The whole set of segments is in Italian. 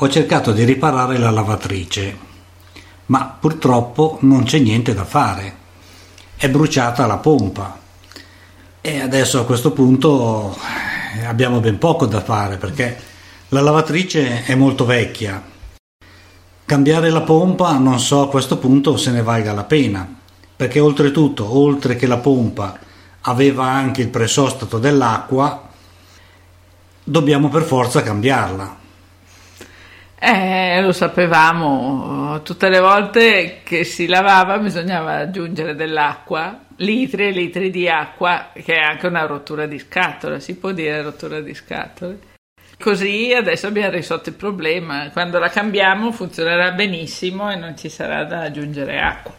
ho cercato di riparare la lavatrice, ma purtroppo non c'è niente da fare. È bruciata la pompa. E adesso a questo punto eh, abbiamo ben poco da fare perché la lavatrice è molto vecchia. Cambiare la pompa non so a questo punto se ne valga la pena, perché oltretutto, oltre che la pompa aveva anche il presostato dell'acqua, dobbiamo per forza cambiarla. Eh, lo sapevamo, tutte le volte che si lavava bisognava aggiungere dell'acqua, litri e litri di acqua, che è anche una rottura di scatole, si può dire rottura di scatole. Così adesso abbiamo risolto il problema, quando la cambiamo funzionerà benissimo e non ci sarà da aggiungere acqua.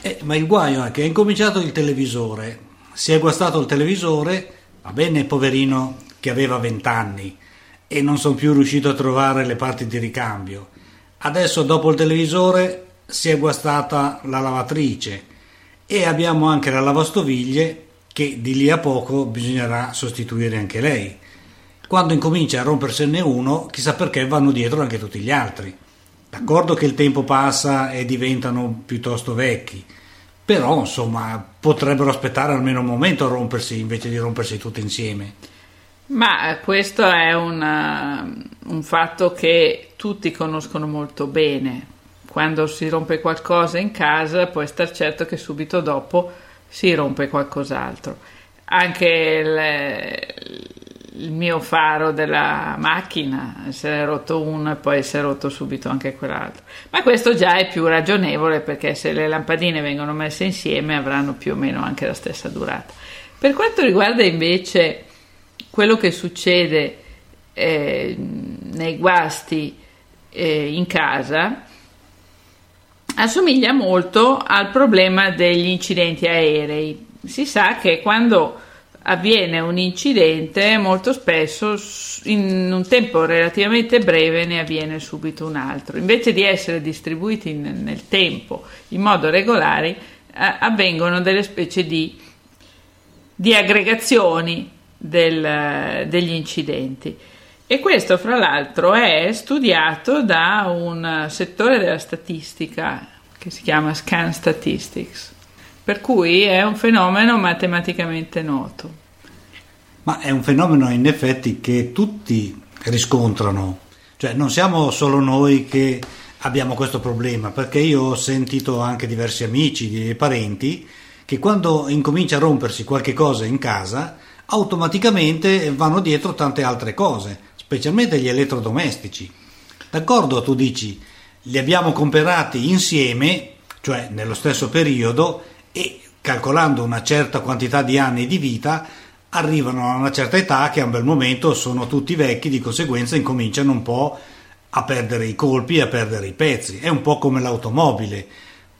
Eh, ma il guaio è che è incominciato il televisore, si è guastato il televisore, va bene poverino che aveva 20 anni e non sono più riuscito a trovare le parti di ricambio. Adesso dopo il televisore si è guastata la lavatrice e abbiamo anche la lavastoviglie che di lì a poco bisognerà sostituire anche lei. Quando incomincia a rompersene uno, chissà perché vanno dietro anche tutti gli altri. D'accordo che il tempo passa e diventano piuttosto vecchi, però insomma potrebbero aspettare almeno un momento a rompersi invece di rompersi tutti insieme. Ma questo è una, un fatto che tutti conoscono molto bene. Quando si rompe qualcosa in casa puoi star certo che subito dopo si rompe qualcos'altro. Anche il, il mio faro della macchina se ne è rotto uno e poi si è rotto subito anche quell'altro. Ma questo già è più ragionevole perché se le lampadine vengono messe insieme avranno più o meno anche la stessa durata. Per quanto riguarda invece quello che succede eh, nei guasti eh, in casa assomiglia molto al problema degli incidenti aerei. Si sa che quando avviene un incidente molto spesso in un tempo relativamente breve ne avviene subito un altro. Invece di essere distribuiti nel tempo in modo regolare eh, avvengono delle specie di, di aggregazioni del, degli incidenti. E questo, fra l'altro, è studiato da un settore della statistica che si chiama Scan Statistics, per cui è un fenomeno matematicamente noto. Ma è un fenomeno in effetti che tutti riscontrano, cioè non siamo solo noi che abbiamo questo problema, perché io ho sentito anche diversi amici e parenti che quando incomincia a rompersi qualche cosa in casa automaticamente vanno dietro tante altre cose, specialmente gli elettrodomestici. D'accordo, tu dici, li abbiamo comprati insieme, cioè nello stesso periodo, e calcolando una certa quantità di anni di vita, arrivano a una certa età che a un bel momento sono tutti vecchi, di conseguenza incominciano un po' a perdere i colpi, a perdere i pezzi. È un po' come l'automobile.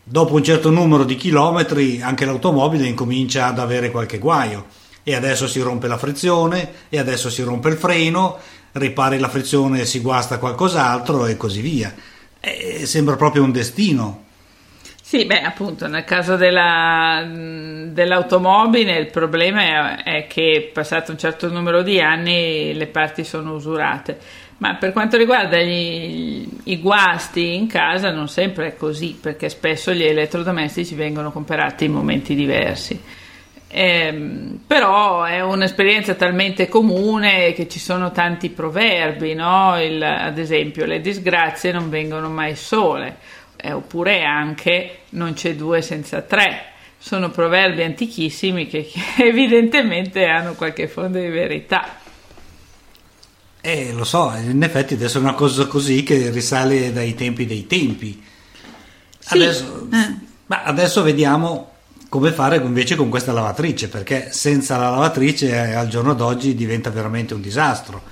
Dopo un certo numero di chilometri anche l'automobile incomincia ad avere qualche guaio e adesso si rompe la frizione e adesso si rompe il freno, ripari la frizione e si guasta qualcos'altro e così via. E sembra proprio un destino. Sì, beh, appunto, nel caso della, dell'automobile il problema è, è, che passato un certo numero di anni le parti sono usurate, ma per quanto riguarda gli, i guasti in casa non sempre è così, perché spesso gli elettrodomestici vengono comprati in momenti diversi. Eh, però è un'esperienza talmente comune che ci sono tanti proverbi, no? Il, ad esempio le disgrazie non vengono mai sole, eh, oppure anche non c'è due senza tre. Sono proverbi antichissimi che, che evidentemente hanno qualche fondo di verità. Eh, lo so, in effetti adesso è una cosa così che risale dai tempi dei tempi. Sì. Adesso, eh. ma adesso vediamo come fare invece con questa lavatrice, perché senza la lavatrice eh, al giorno d'oggi diventa veramente un disastro.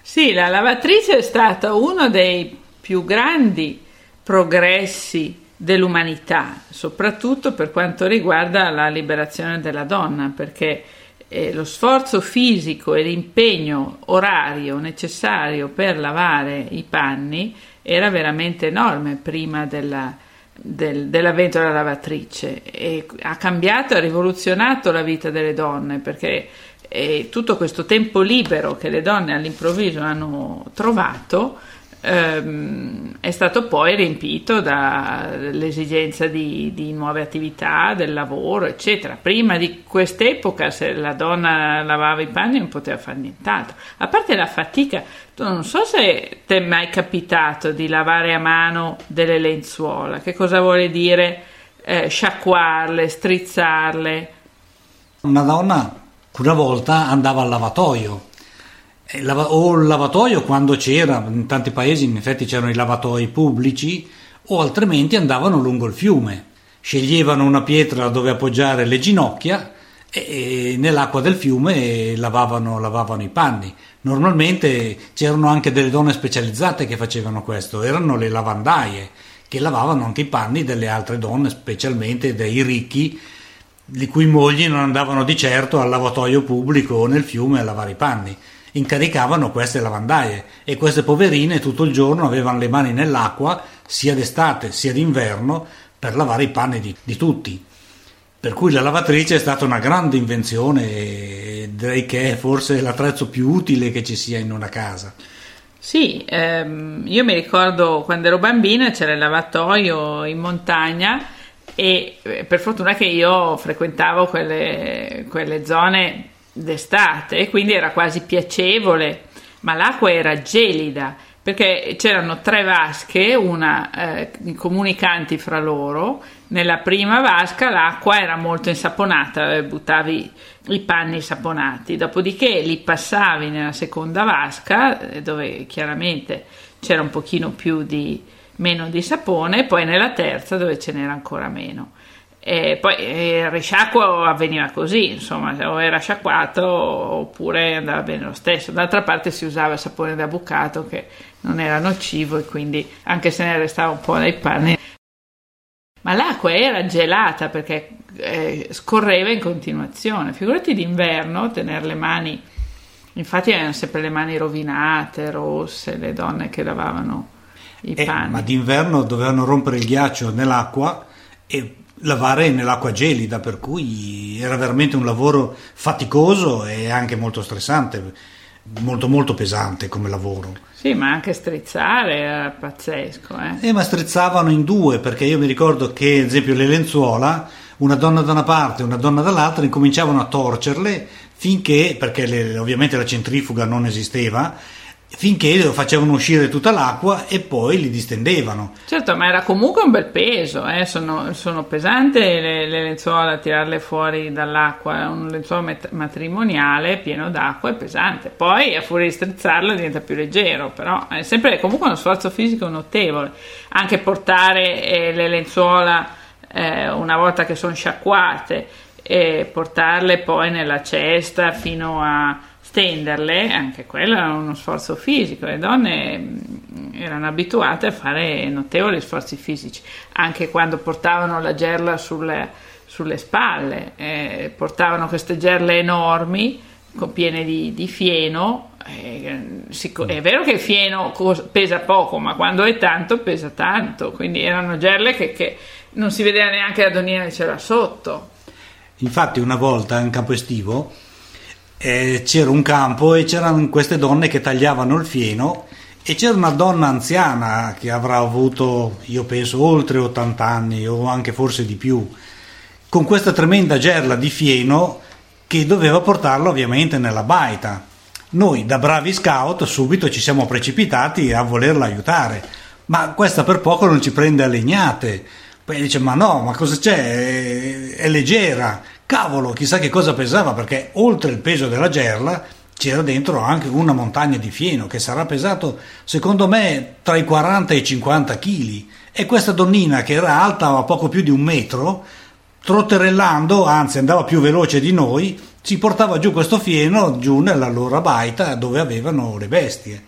Sì, la lavatrice è stata uno dei più grandi progressi dell'umanità, soprattutto per quanto riguarda la liberazione della donna, perché eh, lo sforzo fisico e l'impegno orario necessario per lavare i panni era veramente enorme prima della del, della lavatrice. E ha cambiato, ha rivoluzionato la vita delle donne perché eh, tutto questo tempo libero che le donne all'improvviso hanno trovato ehm, è stato poi riempito dall'esigenza di, di, nuove attività, del lavoro, eccetera. Prima di quest'epoca, se la donna lavava i panni, non poteva fare nient'altro. A parte la fatica, non so se ti è mai capitato di lavare a mano delle lenzuola. Che cosa vuole dire eh, sciacquarle, strizzarle? Una donna una volta andava al lavatoio o il lavatoio quando c'era, in tanti paesi in effetti c'erano i lavatoi pubblici, o altrimenti andavano lungo il fiume, sceglievano una pietra dove appoggiare le ginocchia e nell'acqua del fiume lavavano, lavavano i panni. Normalmente c'erano anche delle donne specializzate che facevano questo, erano le lavandaie che lavavano anche i panni delle altre donne, specialmente dei ricchi, le cui mogli non andavano di certo al lavatoio pubblico o nel fiume a lavare i panni incaricavano queste lavandaie e queste poverine tutto il giorno avevano le mani nell'acqua sia d'estate sia d'inverno per lavare i panni di, di tutti. Per cui la lavatrice è stata una grande invenzione e direi che è forse l'attrezzo più utile che ci sia in una casa. Sì, ehm, io mi ricordo quando ero bambina c'era il lavatoio in montagna e eh, per fortuna che io frequentavo quelle, quelle zone d'estate quindi era quasi piacevole, ma l'acqua era gelida perché c'erano tre vasche, una eh, comunicanti fra loro. Nella prima vasca l'acqua era molto insaponata, eh, buttavi i panni saponati, dopodiché li passavi nella seconda vasca, eh, dove chiaramente c'era un pochino più di meno di sapone, poi nella terza dove ce n'era ancora meno. E poi il risciacquo avveniva così, insomma, o era sciacquato oppure andava bene lo stesso. D'altra parte si usava il sapone da bucato che non era nocivo e quindi anche se ne restava un po' nei panni. Ma l'acqua era gelata perché eh, scorreva in continuazione. Figurati d'inverno tenere le mani, infatti avevano sempre le mani rovinate, rosse, le donne che lavavano i eh, panni. Ma d'inverno dovevano rompere il ghiaccio nell'acqua e lavare nell'acqua gelida, per cui era veramente un lavoro faticoso e anche molto stressante, molto molto pesante come lavoro. Sì, ma anche strizzare era pazzesco. Eh? eh ma strizzavano in due, perché io mi ricordo che, ad esempio, le lenzuola, una donna da una parte e una donna dall'altra, incominciavano a torcerle finché, perché le, ovviamente la centrifuga non esisteva, finché facevano uscire tutta l'acqua e poi li distendevano. Certo, ma era comunque un bel peso, eh? sono, sono, pesanti le, le, lenzuola, tirarle fuori dall'acqua, un lenzuolo met- matrimoniale pieno d'acqua è pesante, poi a furia di strizzarlo diventa più leggero, però è sempre comunque uno sforzo fisico notevole, anche portare eh, le lenzuola eh, una volta che sono sciacquate e portarle poi nella cesta fino a stenderle, anche quello era uno sforzo fisico, le donne mm, erano abituate a fare notevoli sforzi fisici, anche quando portavano la gerla sulle, sulle spalle, eh, portavano queste gerle enormi piene di, di fieno. Eh, è vero che il fieno pesa poco, ma quando è tanto pesa tanto, quindi erano gerle che, che non si vedeva neanche la donnina che c'era sotto. Infatti, una volta in campo estivo eh, c'era un campo e c'erano queste donne che tagliavano il fieno e c'era una donna anziana che avrà avuto, io penso, oltre 80 anni o anche forse di più, con questa tremenda gerla di fieno che doveva portarla ovviamente nella baita. Noi da bravi scout subito ci siamo precipitati a volerla aiutare, ma questa per poco non ci prende a legnate. Poi dice: Ma no, ma cosa c'è? È, è leggera Cavolo, chissà che cosa pesava, perché oltre il peso della gerla c'era dentro anche una montagna di fieno che sarà pesato, secondo me, tra i 40 e i 50 kg. E questa donnina, che era alta a poco più di un metro, trotterellando, anzi andava più veloce di noi, si portava giù questo fieno giù nella loro baita dove avevano le bestie.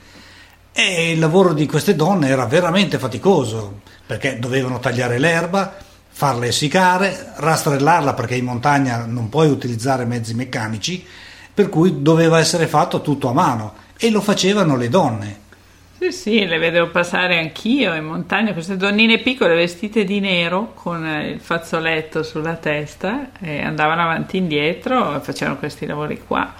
E il lavoro di queste donne era veramente faticoso, perché dovevano tagliare l'erba, farla essiccare, rastrellarla perché in montagna non puoi utilizzare mezzi meccanici, per cui doveva essere fatto tutto a mano e lo facevano le donne. Sì, sì, le vedevo passare anch'io in montagna, queste donnine piccole vestite di nero con il fazzoletto sulla testa e andavano avanti e indietro e facevano questi lavori qua.